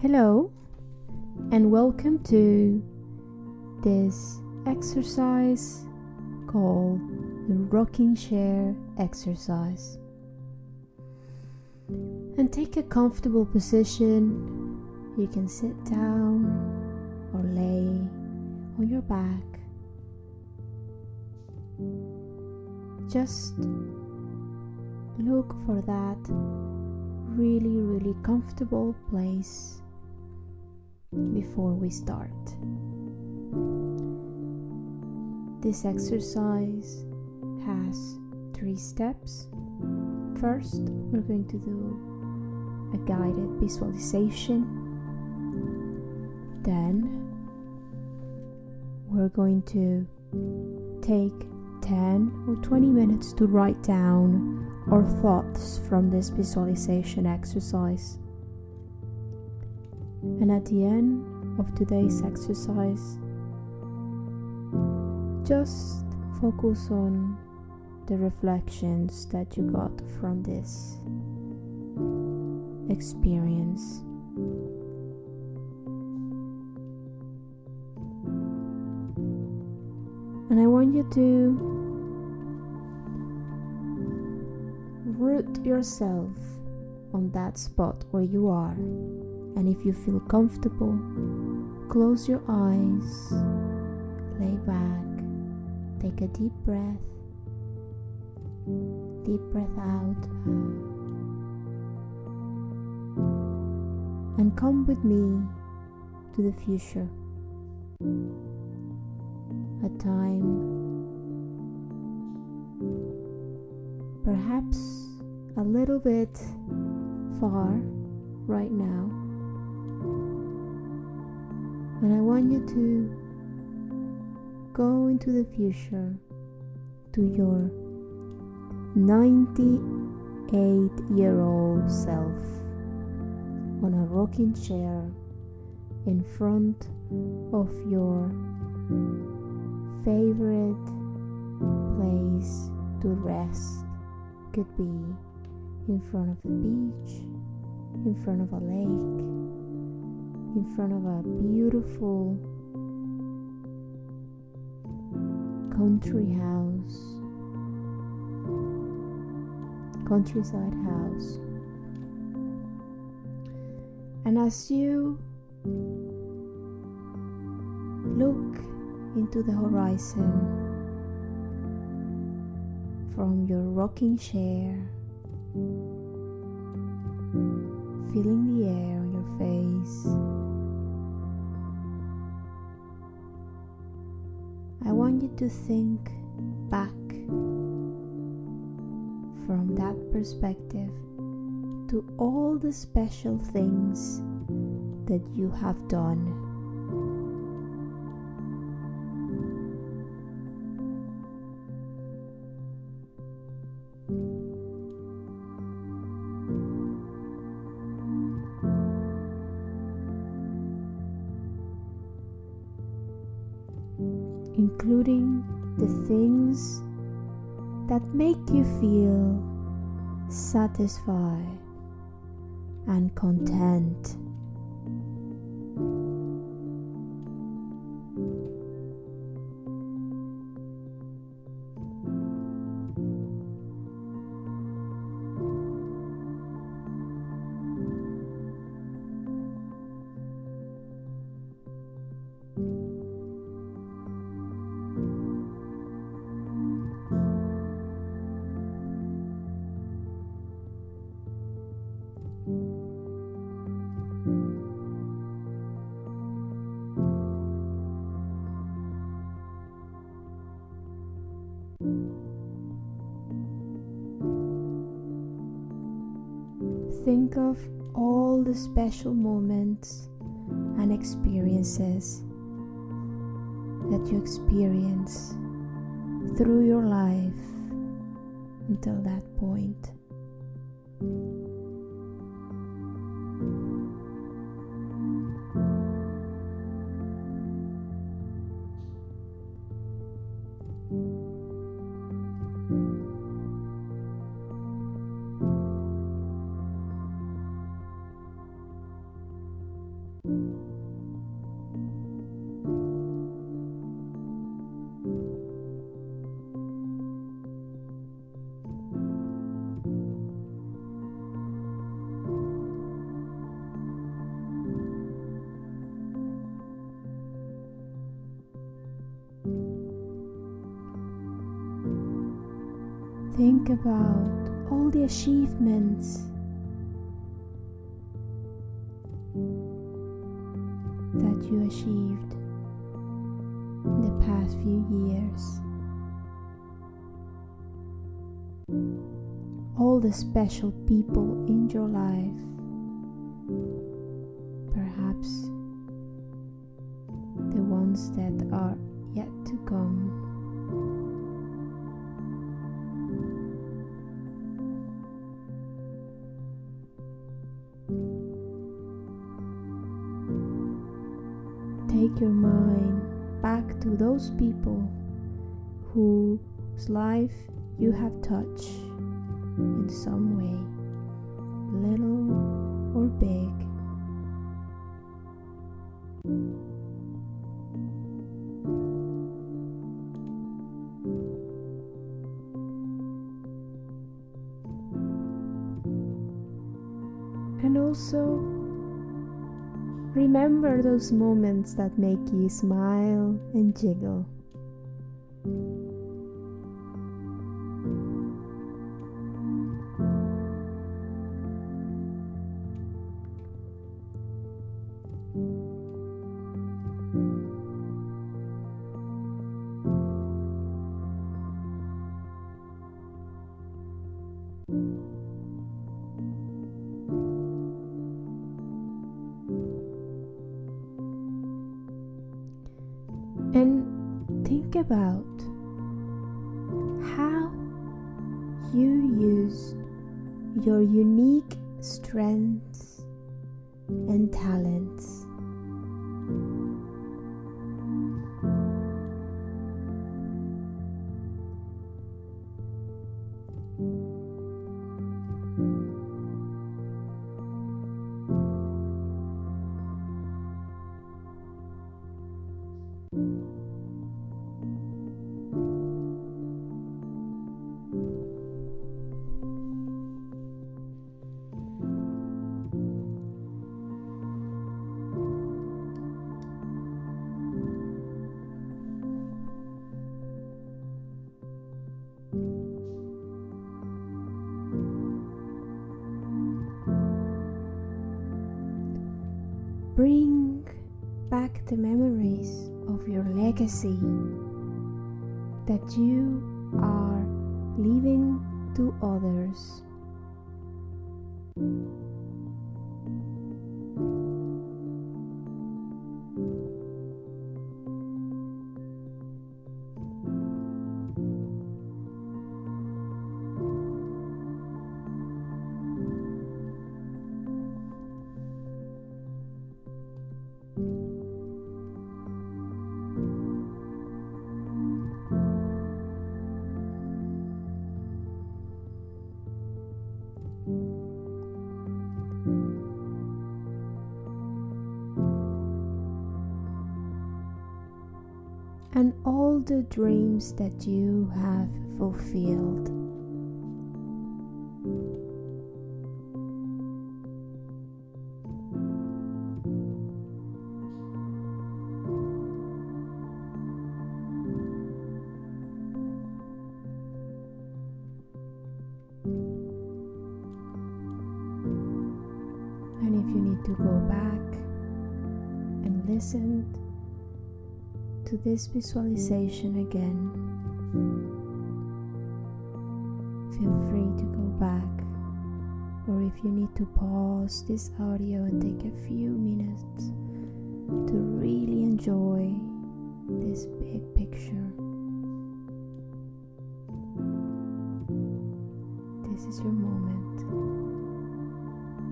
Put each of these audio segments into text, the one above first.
Hello, and welcome to this exercise called the rocking chair exercise. And take a comfortable position. You can sit down or lay on your back. Just look for that really, really comfortable place before we start. This exercise has three steps. First, we're going to do a guided visualization. Then, we're going to take 10 or 20 minutes to write down our thoughts from this visualization exercise. And at the end of today's exercise, just focus on the reflections that you got from this experience. And I want you to root yourself on that spot where you are. And if you feel comfortable, close your eyes, lay back, take a deep breath, deep breath out, and come with me to the future. A time perhaps a little bit far right now. And I want you to go into the future to your 98 year old self on a rocking chair in front of your favorite place to rest could be in front of a beach, in front of a lake, in front of a beautiful country house, countryside house. And as you look into the horizon from your rocking chair, feeling the air on your face. I want you to think back from that perspective to all the special things that you have done. Including the things that make you feel satisfied and content. Think of all the special moments and experiences that you experience through your life until that point. Think about all the achievements that you achieved in the past few years. All the special people in your life. Perhaps the ones that are yet to come. Take your mind back to those people whose life you have touched in some way, little or big. Remember those moments that make you smile and jiggle. Think about how you use your unique strengths and talents. Bring back the memories of your legacy that you are leaving to others. And all the dreams that you have fulfilled. And if you need to go back and listen to this visualization again, feel free to go back. Or if you need to pause this audio and take a few minutes to really enjoy this big picture, this is your moment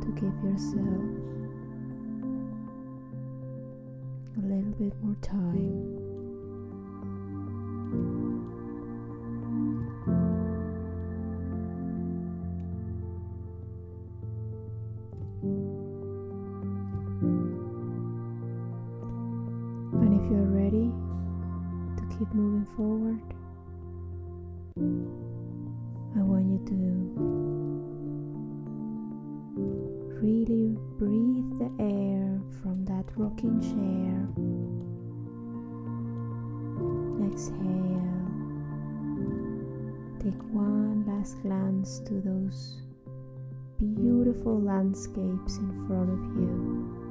to give yourself a little bit more time. Forward, I want you to really breathe the air from that rocking chair. Exhale Take one last glance to those beautiful landscapes in front of you.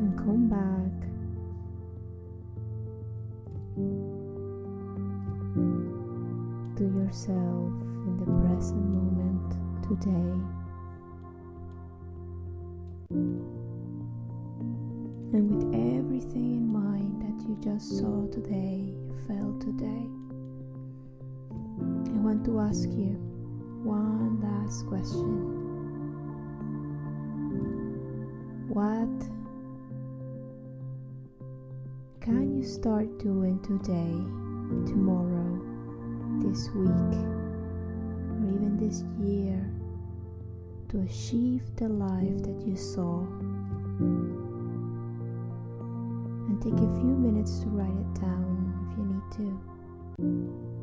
And come back to yourself in the present moment today. And with everything in mind that you just saw today, felt today, I want to ask you one last question. What can you start doing today, tomorrow, this week, or even this year to achieve the life that you saw? And take a few minutes to write it down if you need to.